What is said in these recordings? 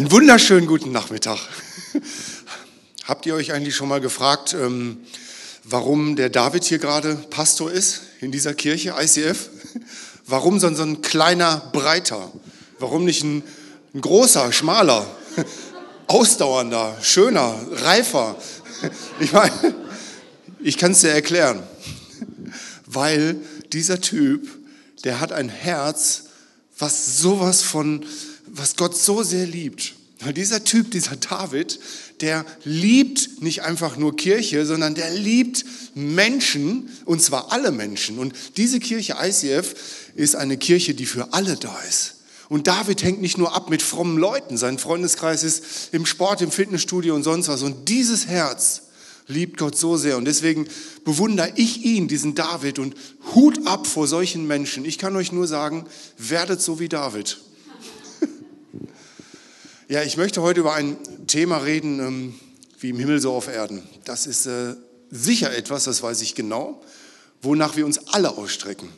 Einen wunderschönen guten Nachmittag. Habt ihr euch eigentlich schon mal gefragt, ähm, warum der David hier gerade Pastor ist in dieser Kirche, ICF? Warum so ein kleiner, breiter? Warum nicht ein, ein großer, schmaler, ausdauernder, schöner, reifer? Ich meine, ich kann es dir erklären. Weil dieser Typ, der hat ein Herz, was sowas von was Gott so sehr liebt. Weil dieser Typ, dieser David, der liebt nicht einfach nur Kirche, sondern der liebt Menschen, und zwar alle Menschen. Und diese Kirche ICF ist eine Kirche, die für alle da ist. Und David hängt nicht nur ab mit frommen Leuten, sein Freundeskreis ist im Sport, im Fitnessstudio und sonst was. Und dieses Herz liebt Gott so sehr. Und deswegen bewundere ich ihn, diesen David, und Hut ab vor solchen Menschen. Ich kann euch nur sagen, werdet so wie David. Ja, ich möchte heute über ein Thema reden, ähm, wie im Himmel so auf Erden. Das ist äh, sicher etwas, das weiß ich genau, wonach wir uns alle ausstrecken.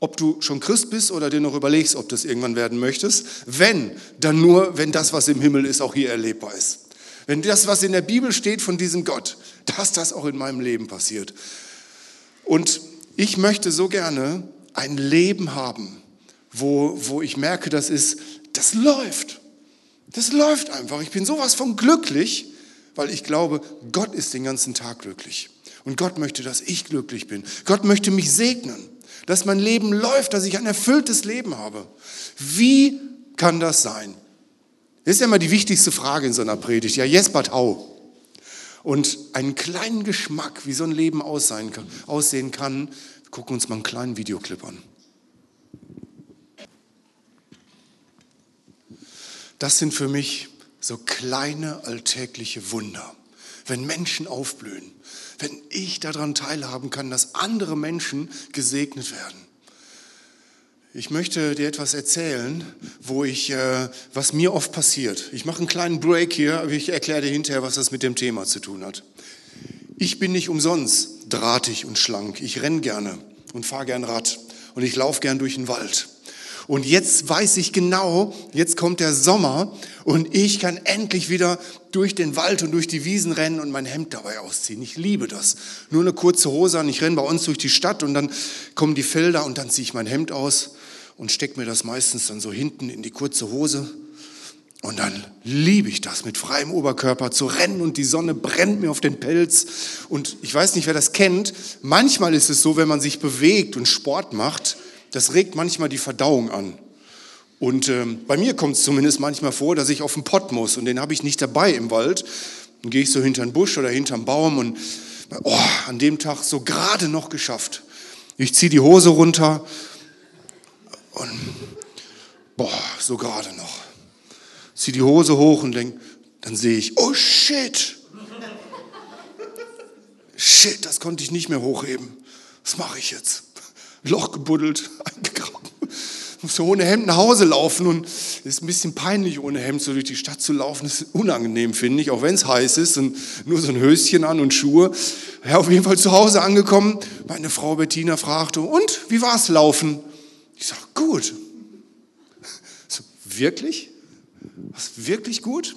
Ob du schon Christ bist oder dir noch überlegst, ob du das irgendwann werden möchtest. Wenn, dann nur, wenn das, was im Himmel ist, auch hier erlebbar ist. Wenn das, was in der Bibel steht von diesem Gott, dass das auch in meinem Leben passiert. Und ich möchte so gerne ein Leben haben, wo, wo ich merke, das ist, das läuft. Das läuft einfach. Ich bin sowas von glücklich, weil ich glaube, Gott ist den ganzen Tag glücklich. Und Gott möchte, dass ich glücklich bin. Gott möchte mich segnen, dass mein Leben läuft, dass ich ein erfülltes Leben habe. Wie kann das sein? Das ist ja immer die wichtigste Frage in so einer Predigt. Ja, Jespert, hau. Und einen kleinen Geschmack, wie so ein Leben aussehen kann, aussehen kann, gucken uns mal einen kleinen Videoclip an. Das sind für mich so kleine alltägliche Wunder. Wenn Menschen aufblühen, wenn ich daran teilhaben kann, dass andere Menschen gesegnet werden. Ich möchte dir etwas erzählen, wo ich, äh, was mir oft passiert. Ich mache einen kleinen Break hier, aber ich erkläre dir hinterher, was das mit dem Thema zu tun hat. Ich bin nicht umsonst drahtig und schlank. Ich renne gerne und fahre gern Rad und ich laufe gern durch den Wald. Und jetzt weiß ich genau, jetzt kommt der Sommer und ich kann endlich wieder durch den Wald und durch die Wiesen rennen und mein Hemd dabei ausziehen. Ich liebe das. Nur eine kurze Hose an. Ich renne bei uns durch die Stadt und dann kommen die Felder und dann ziehe ich mein Hemd aus und stecke mir das meistens dann so hinten in die kurze Hose. Und dann liebe ich das, mit freiem Oberkörper zu rennen und die Sonne brennt mir auf den Pelz. Und ich weiß nicht, wer das kennt. Manchmal ist es so, wenn man sich bewegt und Sport macht, das regt manchmal die Verdauung an. Und ähm, bei mir kommt es zumindest manchmal vor, dass ich auf den Pott muss und den habe ich nicht dabei im Wald. Dann gehe ich so hinter den Busch oder hinterm Baum und oh, an dem Tag so gerade noch geschafft. Ich ziehe die Hose runter und boah, so gerade noch. Ziehe die Hose hoch und denke, dann sehe ich, oh shit. Shit, das konnte ich nicht mehr hochheben. Was mache ich jetzt? Loch gebuddelt, eingegraben. Muss so ohne Hemd nach Hause laufen und es ist ein bisschen peinlich, ohne Hemd so durch die Stadt zu laufen. Das ist unangenehm, finde ich, auch wenn es heiß ist und nur so ein Höschen an und Schuhe. Ja, auf jeden Fall zu Hause angekommen. Meine Frau Bettina fragte, und, wie war es laufen? Ich sage, gut. So, wirklich? Was, wirklich gut?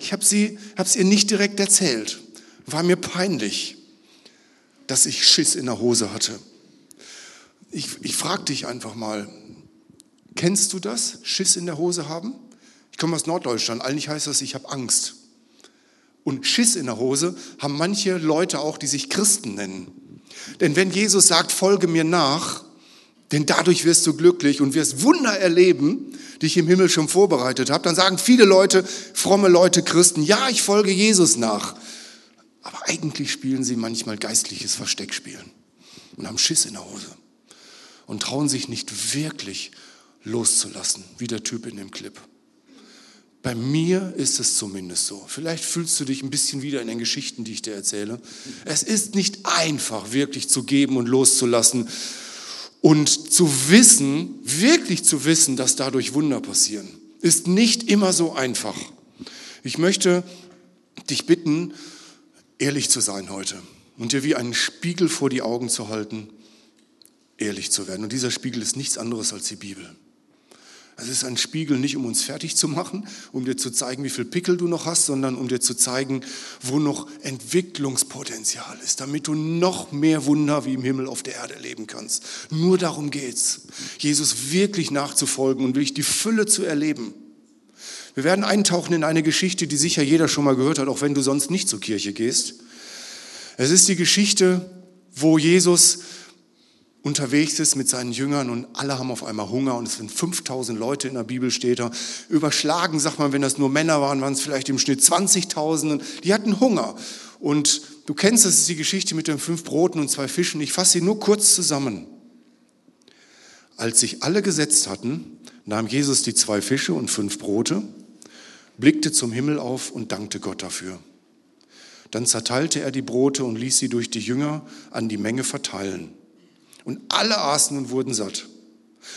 Ich habe es ihr nicht direkt erzählt. War mir peinlich, dass ich Schiss in der Hose hatte ich, ich frage dich einfach mal, kennst du das, Schiss in der Hose haben? Ich komme aus Norddeutschland, eigentlich heißt das, ich habe Angst. Und Schiss in der Hose haben manche Leute auch, die sich Christen nennen. Denn wenn Jesus sagt, folge mir nach, denn dadurch wirst du glücklich und wirst Wunder erleben, die ich im Himmel schon vorbereitet habe, dann sagen viele Leute, fromme Leute, Christen, ja, ich folge Jesus nach. Aber eigentlich spielen sie manchmal geistliches Versteckspielen und haben Schiss in der Hose und trauen sich nicht wirklich loszulassen, wie der Typ in dem Clip. Bei mir ist es zumindest so. Vielleicht fühlst du dich ein bisschen wieder in den Geschichten, die ich dir erzähle. Es ist nicht einfach, wirklich zu geben und loszulassen und zu wissen, wirklich zu wissen, dass dadurch Wunder passieren. Ist nicht immer so einfach. Ich möchte dich bitten, ehrlich zu sein heute und dir wie einen Spiegel vor die Augen zu halten ehrlich zu werden. Und dieser Spiegel ist nichts anderes als die Bibel. Es ist ein Spiegel nicht, um uns fertig zu machen, um dir zu zeigen, wie viel Pickel du noch hast, sondern um dir zu zeigen, wo noch Entwicklungspotenzial ist, damit du noch mehr Wunder wie im Himmel auf der Erde erleben kannst. Nur darum geht's, Jesus wirklich nachzufolgen und wirklich die Fülle zu erleben. Wir werden eintauchen in eine Geschichte, die sicher jeder schon mal gehört hat, auch wenn du sonst nicht zur Kirche gehst. Es ist die Geschichte, wo Jesus unterwegs ist mit seinen Jüngern und alle haben auf einmal Hunger und es sind 5000 Leute in der Bibel steht da. Überschlagen, sagt man, wenn das nur Männer waren, waren es vielleicht im Schnitt 20.000. Die hatten Hunger. Und du kennst, das ist die Geschichte mit den fünf Broten und zwei Fischen. Ich fasse sie nur kurz zusammen. Als sich alle gesetzt hatten, nahm Jesus die zwei Fische und fünf Brote, blickte zum Himmel auf und dankte Gott dafür. Dann zerteilte er die Brote und ließ sie durch die Jünger an die Menge verteilen. Und alle aßen und wurden satt.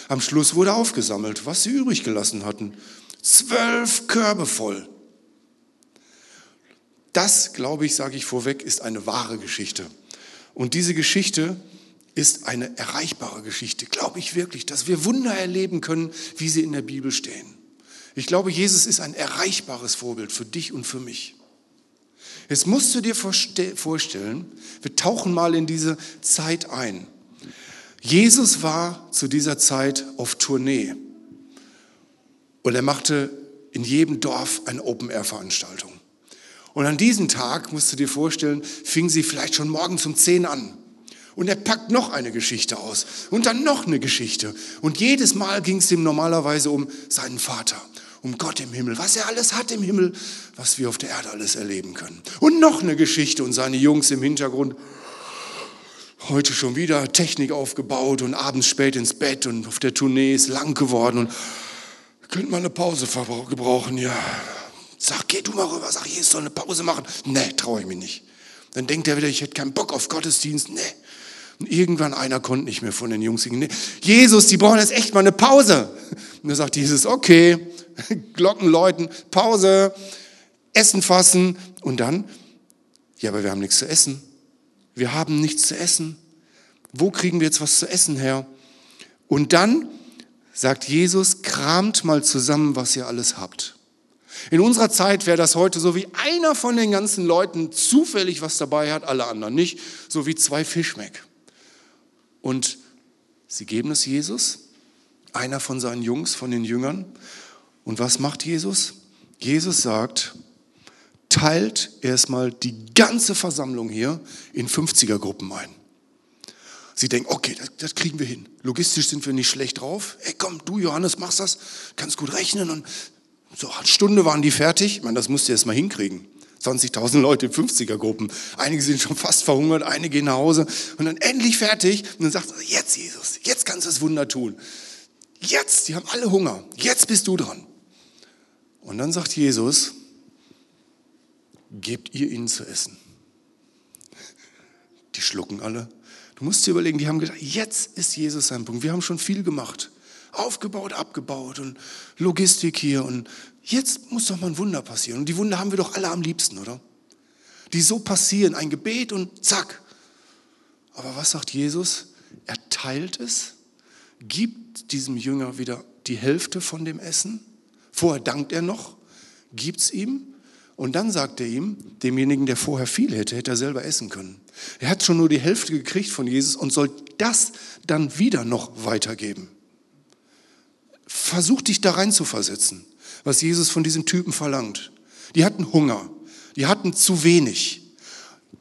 Am Schluss wurde aufgesammelt, was sie übrig gelassen hatten. Zwölf Körbe voll. Das, glaube ich, sage ich vorweg, ist eine wahre Geschichte. Und diese Geschichte ist eine erreichbare Geschichte, glaube ich wirklich, dass wir Wunder erleben können, wie sie in der Bibel stehen. Ich glaube, Jesus ist ein erreichbares Vorbild für dich und für mich. Jetzt musst du dir vorstellen, wir tauchen mal in diese Zeit ein. Jesus war zu dieser Zeit auf Tournee und er machte in jedem Dorf eine Open-Air-Veranstaltung. Und an diesem Tag, musst du dir vorstellen, fing sie vielleicht schon morgens um 10 an. Und er packt noch eine Geschichte aus und dann noch eine Geschichte. Und jedes Mal ging es ihm normalerweise um seinen Vater, um Gott im Himmel, was er alles hat im Himmel, was wir auf der Erde alles erleben können. Und noch eine Geschichte und seine Jungs im Hintergrund heute schon wieder Technik aufgebaut und abends spät ins Bett und auf der Tournee ist lang geworden und könnte mal eine Pause gebrauchen, ja. Sag, geh du mal rüber, sag, Jesus soll eine Pause machen. Nee, traue ich mich nicht. Dann denkt er wieder, ich hätte keinen Bock auf Gottesdienst. Nee. Und irgendwann einer konnte nicht mehr von den Jungs singen. Nee. Jesus, die brauchen jetzt echt mal eine Pause. Und dann sagt Jesus, okay, Glocken läuten, Pause, Essen fassen. Und dann, ja, aber wir haben nichts zu essen. Wir haben nichts zu essen. Wo kriegen wir jetzt was zu essen her? Und dann sagt Jesus, kramt mal zusammen, was ihr alles habt. In unserer Zeit wäre das heute so wie einer von den ganzen Leuten zufällig was dabei hat, alle anderen nicht, so wie zwei Fisch weg. Und sie geben es Jesus, einer von seinen Jungs, von den Jüngern. Und was macht Jesus? Jesus sagt, teilt erstmal die ganze Versammlung hier in 50er-Gruppen ein. Sie denken, okay, das, das, kriegen wir hin. Logistisch sind wir nicht schlecht drauf. Ey, komm, du Johannes, machst das, kannst gut rechnen. Und so eine Stunde waren die fertig. Ich meine, das musst du erst mal hinkriegen. 20.000 Leute in 50er-Gruppen. Einige sind schon fast verhungert, einige gehen nach Hause und dann endlich fertig. Und dann sagt er, jetzt Jesus, jetzt kannst du das Wunder tun. Jetzt, die haben alle Hunger. Jetzt bist du dran. Und dann sagt Jesus, gebt ihr ihnen zu essen. Die schlucken alle. Du musst dir überlegen, die haben gedacht, jetzt ist Jesus sein Punkt. Wir haben schon viel gemacht. Aufgebaut, abgebaut und Logistik hier. Und jetzt muss doch mal ein Wunder passieren. Und die Wunder haben wir doch alle am liebsten, oder? Die so passieren, ein Gebet und zack. Aber was sagt Jesus? Er teilt es, gibt diesem Jünger wieder die Hälfte von dem Essen. Vorher dankt er noch, gibt es ihm und dann sagt er ihm, demjenigen, der vorher viel hätte, hätte er selber essen können. Er hat schon nur die Hälfte gekriegt von Jesus und soll das dann wieder noch weitergeben. Versuch dich da rein zu versetzen, was Jesus von diesen Typen verlangt. Die hatten Hunger, die hatten zu wenig.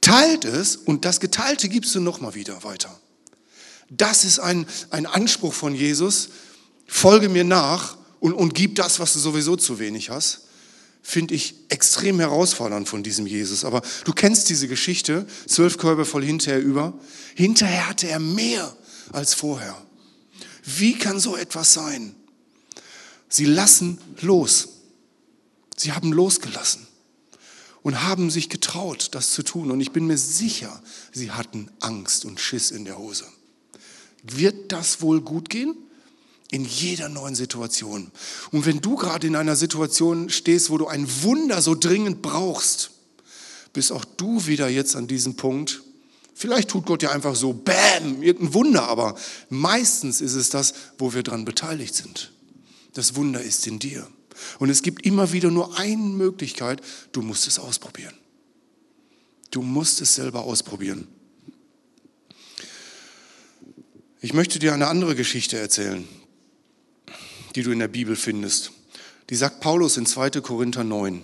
Teilt es und das Geteilte gibst du nochmal wieder weiter. Das ist ein, ein Anspruch von Jesus. Folge mir nach und, und gib das, was du sowieso zu wenig hast finde ich extrem herausfordernd von diesem Jesus. Aber du kennst diese Geschichte, zwölf Körbe voll hinterher über. Hinterher hatte er mehr als vorher. Wie kann so etwas sein? Sie lassen los. Sie haben losgelassen und haben sich getraut, das zu tun. Und ich bin mir sicher, sie hatten Angst und Schiss in der Hose. Wird das wohl gut gehen? In jeder neuen Situation. Und wenn du gerade in einer Situation stehst, wo du ein Wunder so dringend brauchst, bist auch du wieder jetzt an diesem Punkt. Vielleicht tut Gott ja einfach so, bam, irgendein Wunder, aber meistens ist es das, wo wir dran beteiligt sind. Das Wunder ist in dir. Und es gibt immer wieder nur eine Möglichkeit, du musst es ausprobieren. Du musst es selber ausprobieren. Ich möchte dir eine andere Geschichte erzählen, die du in der Bibel findest. Die sagt Paulus in 2. Korinther 9.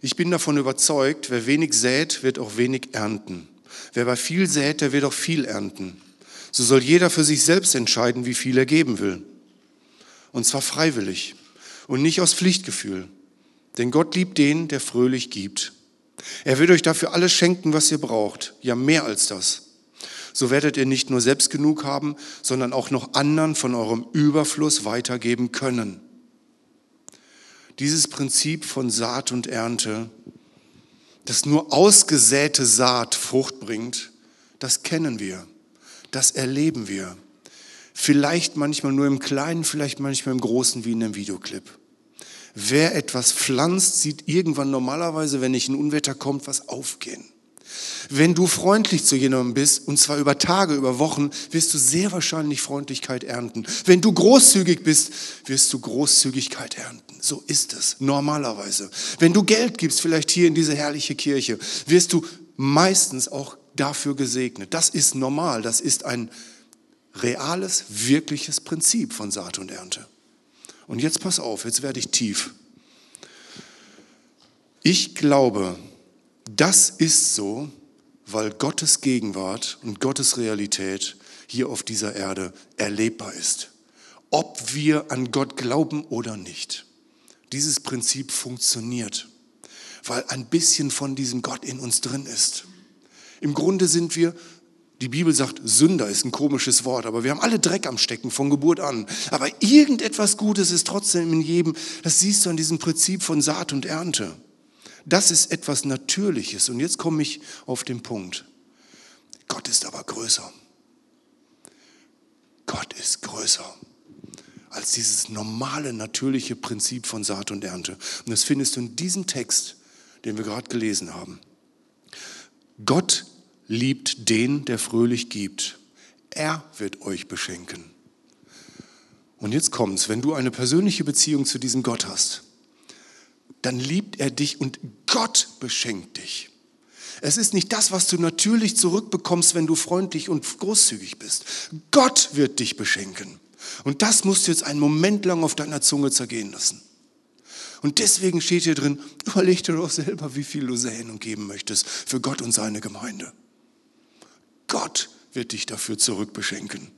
Ich bin davon überzeugt, wer wenig sät, wird auch wenig ernten. Wer bei viel sät, der wird auch viel ernten. So soll jeder für sich selbst entscheiden, wie viel er geben will. Und zwar freiwillig und nicht aus Pflichtgefühl. Denn Gott liebt den, der fröhlich gibt. Er wird euch dafür alles schenken, was ihr braucht. Ja, mehr als das. So werdet ihr nicht nur selbst genug haben, sondern auch noch anderen von eurem Überfluss weitergeben können. Dieses Prinzip von Saat und Ernte, das nur ausgesäte Saat Frucht bringt, das kennen wir, das erleben wir. Vielleicht manchmal nur im Kleinen, vielleicht manchmal im Großen wie in einem Videoclip. Wer etwas pflanzt, sieht irgendwann normalerweise, wenn nicht ein Unwetter kommt, was aufgehen. Wenn du freundlich zu jemandem bist, und zwar über Tage, über Wochen, wirst du sehr wahrscheinlich Freundlichkeit ernten. Wenn du großzügig bist, wirst du Großzügigkeit ernten. So ist es normalerweise. Wenn du Geld gibst, vielleicht hier in diese herrliche Kirche, wirst du meistens auch dafür gesegnet. Das ist normal. Das ist ein reales, wirkliches Prinzip von Saat und Ernte. Und jetzt pass auf, jetzt werde ich tief. Ich glaube, das ist so, weil Gottes Gegenwart und Gottes Realität hier auf dieser Erde erlebbar ist. Ob wir an Gott glauben oder nicht. Dieses Prinzip funktioniert, weil ein bisschen von diesem Gott in uns drin ist. Im Grunde sind wir die Bibel sagt, Sünder ist ein komisches Wort, aber wir haben alle Dreck am Stecken von Geburt an. Aber irgendetwas Gutes ist trotzdem in jedem. Das siehst du an diesem Prinzip von Saat und Ernte. Das ist etwas Natürliches. Und jetzt komme ich auf den Punkt. Gott ist aber größer. Gott ist größer als dieses normale, natürliche Prinzip von Saat und Ernte. Und das findest du in diesem Text, den wir gerade gelesen haben. Gott liebt den, der fröhlich gibt. Er wird euch beschenken. Und jetzt kommt's, wenn du eine persönliche Beziehung zu diesem Gott hast, dann liebt er dich und Gott beschenkt dich. Es ist nicht das, was du natürlich zurückbekommst, wenn du freundlich und großzügig bist. Gott wird dich beschenken. Und das musst du jetzt einen Moment lang auf deiner Zunge zergehen lassen. Und deswegen steht hier drin, überleg dir doch selber, wie viel du säen und geben möchtest für Gott und seine Gemeinde. Gott wird dich dafür zurückbeschenken.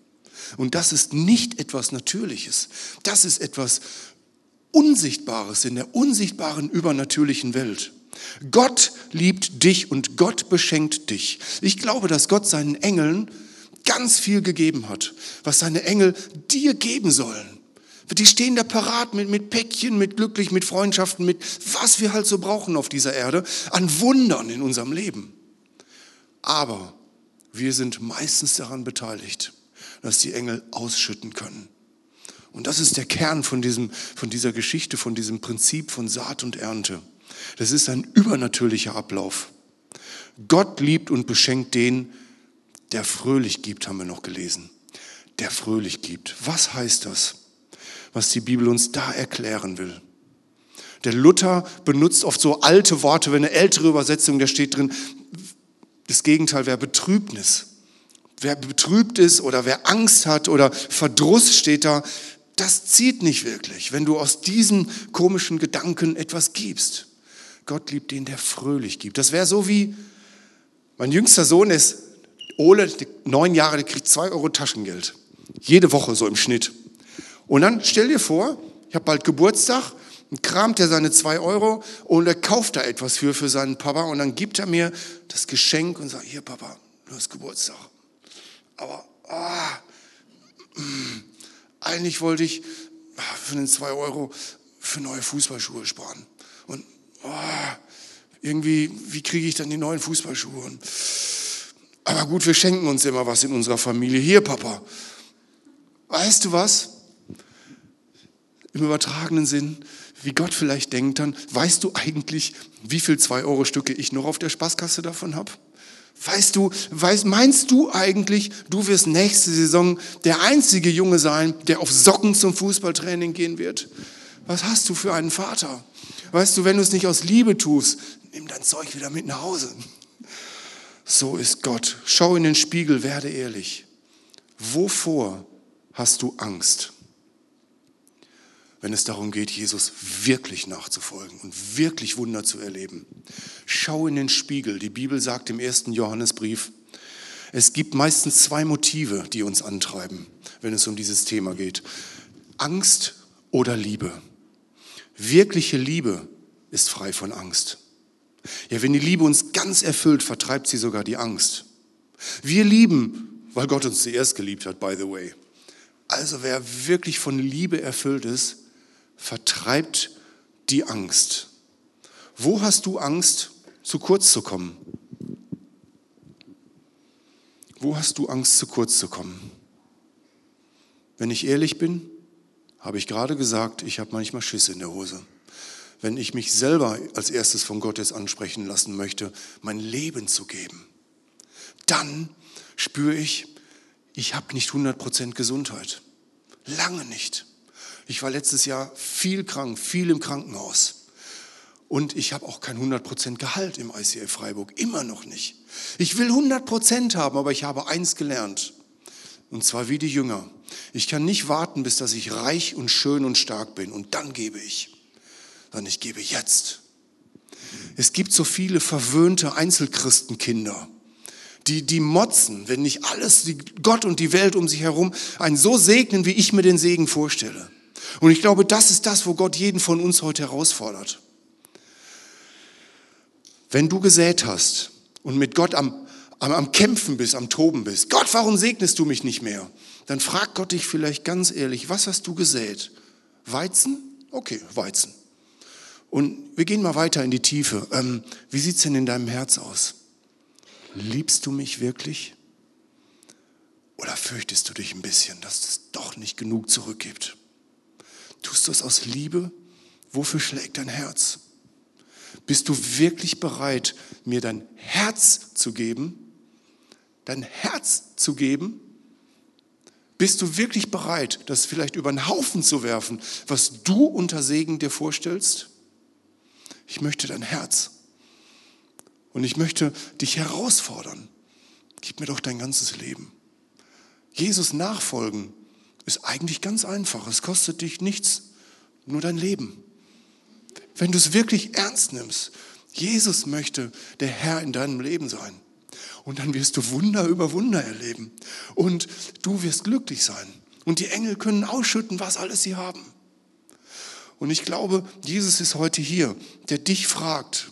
Und das ist nicht etwas Natürliches. Das ist etwas Unsichtbares in der unsichtbaren übernatürlichen Welt. Gott liebt dich und Gott beschenkt dich. Ich glaube, dass Gott seinen Engeln ganz viel gegeben hat, was seine Engel dir geben sollen. Die stehen da parat mit, mit Päckchen, mit Glücklich, mit Freundschaften, mit was wir halt so brauchen auf dieser Erde, an Wundern in unserem Leben. Aber wir sind meistens daran beteiligt, dass die Engel ausschütten können. Und das ist der Kern von, diesem, von dieser Geschichte, von diesem Prinzip von Saat und Ernte. Das ist ein übernatürlicher Ablauf. Gott liebt und beschenkt den, der fröhlich gibt, haben wir noch gelesen. Der fröhlich gibt. Was heißt das? Was die Bibel uns da erklären will. Der Luther benutzt oft so alte Worte, wenn eine ältere Übersetzung, da steht drin, das Gegenteil wäre Betrübnis. Wer betrübt ist oder wer Angst hat oder Verdruss steht da, das zieht nicht wirklich, wenn du aus diesen komischen Gedanken etwas gibst. Gott liebt den, der fröhlich gibt. Das wäre so wie, mein jüngster Sohn ist Ole, neun Jahre, der kriegt zwei Euro Taschengeld. Jede Woche so im Schnitt. Und dann stell dir vor, ich habe bald Geburtstag und kramt er seine zwei Euro und er kauft da etwas für, für seinen Papa und dann gibt er mir das Geschenk und sagt, hier Papa, du hast Geburtstag. Aber ah, mm, eigentlich wollte ich ah, für den zwei Euro für neue Fußballschuhe sparen. Und ah, irgendwie, wie kriege ich dann die neuen Fußballschuhe? Und, aber gut, wir schenken uns immer was in unserer Familie. Hier, Papa. Weißt du was? Im übertragenen Sinn, wie Gott vielleicht denkt dann, weißt du eigentlich, wie viel 2-Euro-Stücke ich noch auf der Spaßkasse davon habe? Weißt du, weißt, meinst du eigentlich, du wirst nächste Saison der einzige Junge sein, der auf Socken zum Fußballtraining gehen wird? Was hast du für einen Vater? Weißt du, wenn du es nicht aus Liebe tust, nimm dein Zeug wieder mit nach Hause. So ist Gott. Schau in den Spiegel, werde ehrlich. Wovor hast du Angst? Wenn es darum geht, Jesus wirklich nachzufolgen und wirklich Wunder zu erleben. Schau in den Spiegel. Die Bibel sagt im ersten Johannesbrief, es gibt meistens zwei Motive, die uns antreiben, wenn es um dieses Thema geht. Angst oder Liebe. Wirkliche Liebe ist frei von Angst. Ja, wenn die Liebe uns ganz erfüllt, vertreibt sie sogar die Angst. Wir lieben, weil Gott uns zuerst geliebt hat, by the way. Also wer wirklich von Liebe erfüllt ist, vertreibt die Angst. Wo hast du Angst, zu kurz zu kommen? Wo hast du Angst, zu kurz zu kommen? Wenn ich ehrlich bin, habe ich gerade gesagt, ich habe manchmal Schiss in der Hose. Wenn ich mich selber als erstes von Gott jetzt ansprechen lassen möchte, mein Leben zu geben, dann spüre ich, ich habe nicht 100% Gesundheit. Lange nicht. Ich war letztes Jahr viel krank, viel im Krankenhaus. Und ich habe auch kein 100% Gehalt im ICF Freiburg, immer noch nicht. Ich will 100% haben, aber ich habe eins gelernt. Und zwar wie die Jünger. Ich kann nicht warten, bis dass ich reich und schön und stark bin und dann gebe ich. Sondern ich gebe jetzt. Es gibt so viele verwöhnte Einzelchristenkinder, die, die motzen, wenn nicht alles, die Gott und die Welt um sich herum einen so segnen, wie ich mir den Segen vorstelle. Und ich glaube, das ist das, wo Gott jeden von uns heute herausfordert. Wenn du gesät hast und mit Gott am, am, am Kämpfen bist, am Toben bist, Gott, warum segnest du mich nicht mehr? Dann fragt Gott dich vielleicht ganz ehrlich, was hast du gesät? Weizen? Okay, Weizen. Und wir gehen mal weiter in die Tiefe. Ähm, wie sieht es denn in deinem Herz aus? Liebst du mich wirklich? Oder fürchtest du dich ein bisschen, dass es doch nicht genug zurückgibt? Tust du es aus Liebe? Wofür schlägt dein Herz? Bist du wirklich bereit, mir dein Herz zu geben? Dein Herz zu geben? Bist du wirklich bereit, das vielleicht über den Haufen zu werfen, was du unter Segen dir vorstellst? Ich möchte dein Herz. Und ich möchte dich herausfordern. Gib mir doch dein ganzes Leben. Jesus nachfolgen ist eigentlich ganz einfach. Es kostet dich nichts, nur dein Leben. Wenn du es wirklich ernst nimmst, Jesus möchte der Herr in deinem Leben sein. Und dann wirst du Wunder über Wunder erleben. Und du wirst glücklich sein. Und die Engel können ausschütten, was alles sie haben. Und ich glaube, Jesus ist heute hier, der dich fragt,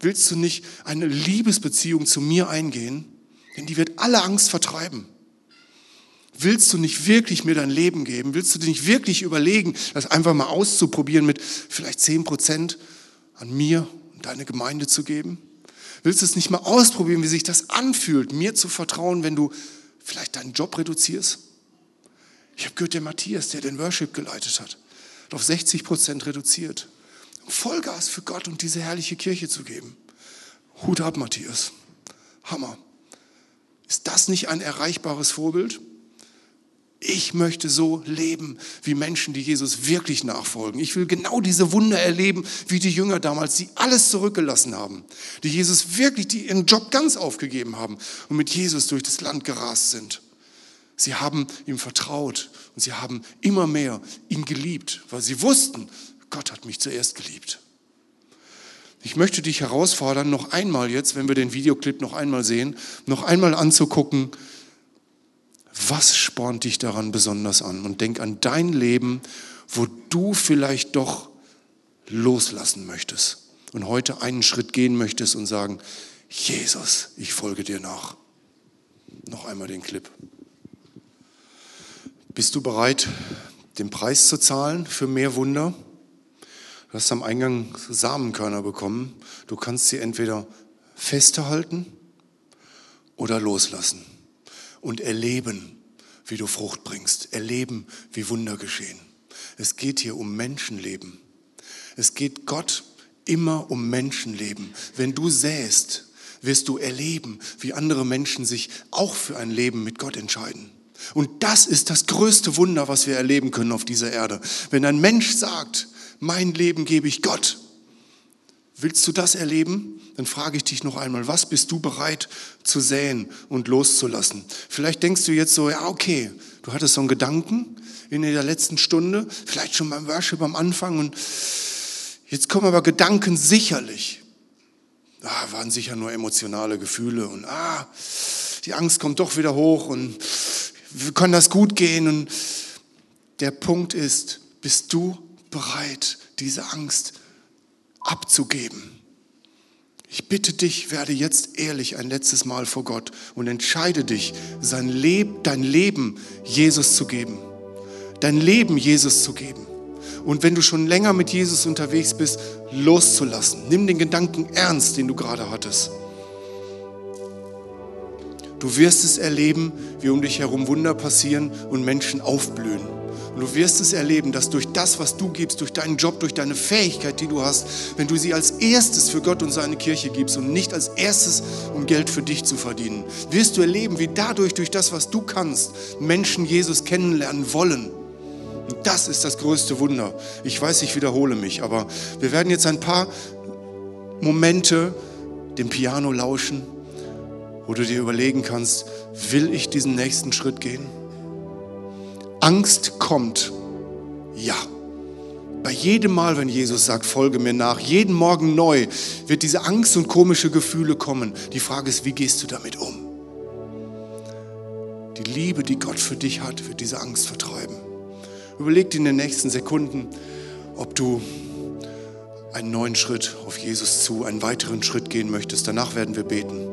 willst du nicht eine Liebesbeziehung zu mir eingehen? Denn die wird alle Angst vertreiben. Willst du nicht wirklich mir dein Leben geben? Willst du dir nicht wirklich überlegen, das einfach mal auszuprobieren mit vielleicht zehn Prozent an mir und deine Gemeinde zu geben? Willst du es nicht mal ausprobieren, wie sich das anfühlt, mir zu vertrauen, wenn du vielleicht deinen Job reduzierst? Ich habe gehört, der Matthias, der den Worship geleitet hat, hat auf 60 Prozent reduziert. Vollgas für Gott und diese herrliche Kirche zu geben. Hut ab, Matthias. Hammer. Ist das nicht ein erreichbares Vorbild? Ich möchte so leben wie Menschen, die Jesus wirklich nachfolgen. Ich will genau diese Wunder erleben, wie die Jünger damals, die alles zurückgelassen haben, die Jesus wirklich, die ihren Job ganz aufgegeben haben und mit Jesus durch das Land gerast sind. Sie haben ihm vertraut und sie haben immer mehr ihn geliebt, weil sie wussten, Gott hat mich zuerst geliebt. Ich möchte dich herausfordern, noch einmal jetzt, wenn wir den Videoclip noch einmal sehen, noch einmal anzugucken, was spornt dich daran besonders an? Und denk an dein Leben, wo du vielleicht doch loslassen möchtest und heute einen Schritt gehen möchtest und sagen, Jesus, ich folge dir nach. Noch einmal den Clip. Bist du bereit, den Preis zu zahlen für mehr Wunder? Du hast am Eingang Samenkörner bekommen. Du kannst sie entweder festhalten oder loslassen und erleben, wie du Frucht bringst, erleben, wie Wunder geschehen. Es geht hier um Menschenleben. Es geht Gott immer um Menschenleben. Wenn du säst, wirst du erleben, wie andere Menschen sich auch für ein Leben mit Gott entscheiden. Und das ist das größte Wunder, was wir erleben können auf dieser Erde. Wenn ein Mensch sagt, mein Leben gebe ich Gott, willst du das erleben? Dann frage ich dich noch einmal, was bist du bereit zu säen und loszulassen? Vielleicht denkst du jetzt so, ja, okay, du hattest so einen Gedanken in der letzten Stunde, vielleicht schon beim Worship am Anfang und jetzt kommen aber Gedanken sicherlich. Ah, waren sicher nur emotionale Gefühle und ah, die Angst kommt doch wieder hoch und können das gut gehen. Und der Punkt ist, bist du bereit, diese Angst abzugeben? Ich bitte dich, werde jetzt ehrlich ein letztes Mal vor Gott und entscheide dich, sein Leb, dein Leben Jesus zu geben. Dein Leben Jesus zu geben. Und wenn du schon länger mit Jesus unterwegs bist, loszulassen. Nimm den Gedanken ernst, den du gerade hattest. Du wirst es erleben, wie um dich herum Wunder passieren und Menschen aufblühen. Und du wirst es erleben, dass durch das, was du gibst, durch deinen Job, durch deine Fähigkeit, die du hast, wenn du sie als erstes für Gott und seine Kirche gibst und nicht als erstes, um Geld für dich zu verdienen, wirst du erleben, wie dadurch, durch das, was du kannst, Menschen Jesus kennenlernen wollen. Und das ist das größte Wunder. Ich weiß, ich wiederhole mich, aber wir werden jetzt ein paar Momente dem Piano lauschen wo du dir überlegen kannst, will ich diesen nächsten Schritt gehen? Angst kommt, ja. Bei jedem Mal, wenn Jesus sagt, folge mir nach, jeden Morgen neu, wird diese Angst und komische Gefühle kommen. Die Frage ist, wie gehst du damit um? Die Liebe, die Gott für dich hat, wird diese Angst vertreiben. Überleg dir in den nächsten Sekunden, ob du einen neuen Schritt auf Jesus zu, einen weiteren Schritt gehen möchtest. Danach werden wir beten.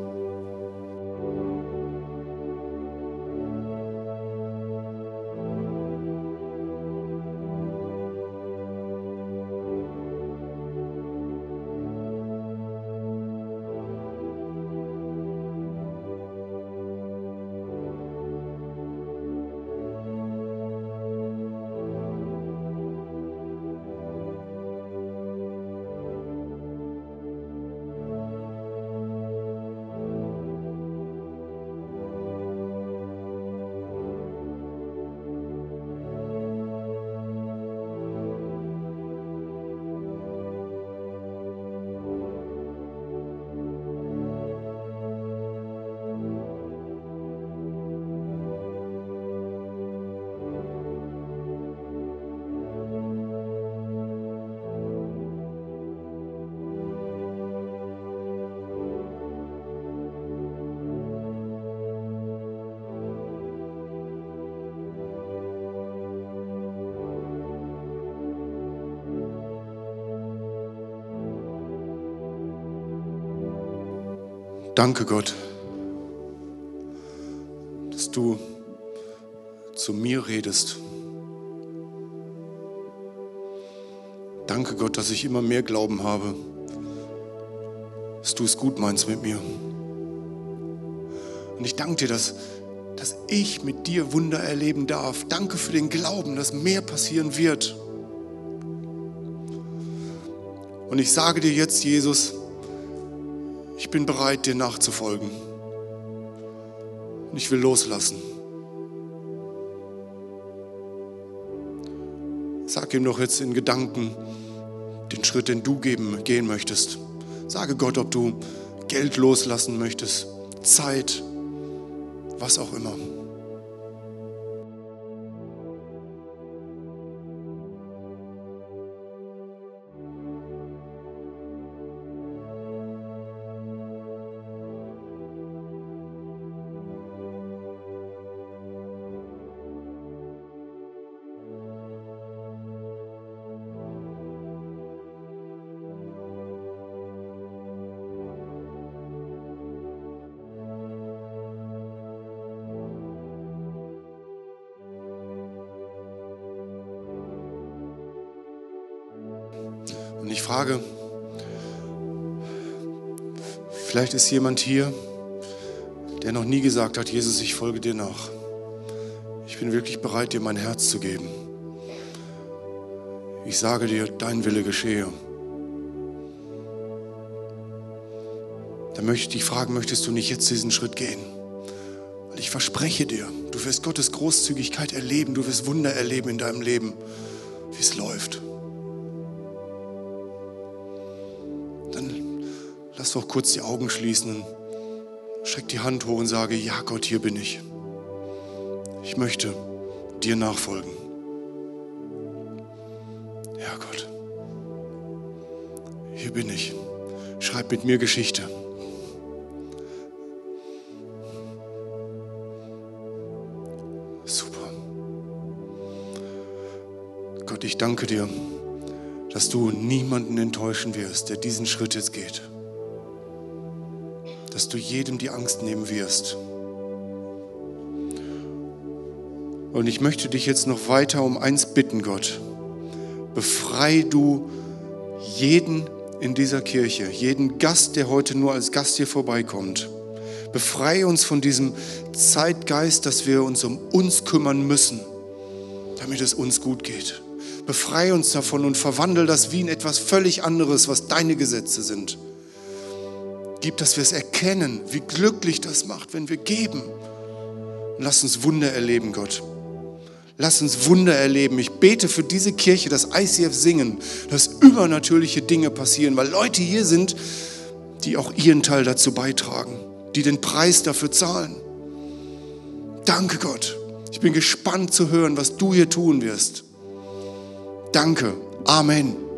Danke Gott, dass du zu mir redest. Danke Gott, dass ich immer mehr Glauben habe, dass du es gut meinst mit mir. Und ich danke dir, dass, dass ich mit dir Wunder erleben darf. Danke für den Glauben, dass mehr passieren wird. Und ich sage dir jetzt, Jesus, ich bin bereit, dir nachzufolgen. Und ich will loslassen. Sag ihm doch jetzt in Gedanken den Schritt, den du geben, gehen möchtest. Sage Gott, ob du Geld loslassen möchtest, Zeit, was auch immer. Und ich frage, vielleicht ist jemand hier, der noch nie gesagt hat, Jesus, ich folge dir nach. Ich bin wirklich bereit, dir mein Herz zu geben. Ich sage dir, dein Wille geschehe. dann möchte ich dich fragen, möchtest du nicht jetzt diesen Schritt gehen? Weil ich verspreche dir, du wirst Gottes Großzügigkeit erleben, du wirst Wunder erleben in deinem Leben, wie es läuft. Lass doch kurz die Augen schließen und streck die Hand hoch und sage, ja Gott, hier bin ich. Ich möchte dir nachfolgen. Ja Gott, hier bin ich. Schreib mit mir Geschichte. Super. Gott, ich danke dir, dass du niemanden enttäuschen wirst, der diesen Schritt jetzt geht. Dass du jedem die Angst nehmen wirst. Und ich möchte dich jetzt noch weiter um eins bitten, Gott. Befrei du jeden in dieser Kirche, jeden Gast, der heute nur als Gast hier vorbeikommt. Befreie uns von diesem Zeitgeist, dass wir uns um uns kümmern müssen, damit es uns gut geht. Befreie uns davon und verwandle das wie in etwas völlig anderes, was deine Gesetze sind. Gib, dass wir es erkennen, wie glücklich das macht, wenn wir geben. Lass uns Wunder erleben, Gott. Lass uns Wunder erleben. Ich bete für diese Kirche, das ICF singen, dass übernatürliche Dinge passieren, weil Leute hier sind, die auch ihren Teil dazu beitragen, die den Preis dafür zahlen. Danke Gott. Ich bin gespannt zu hören, was du hier tun wirst. Danke. Amen.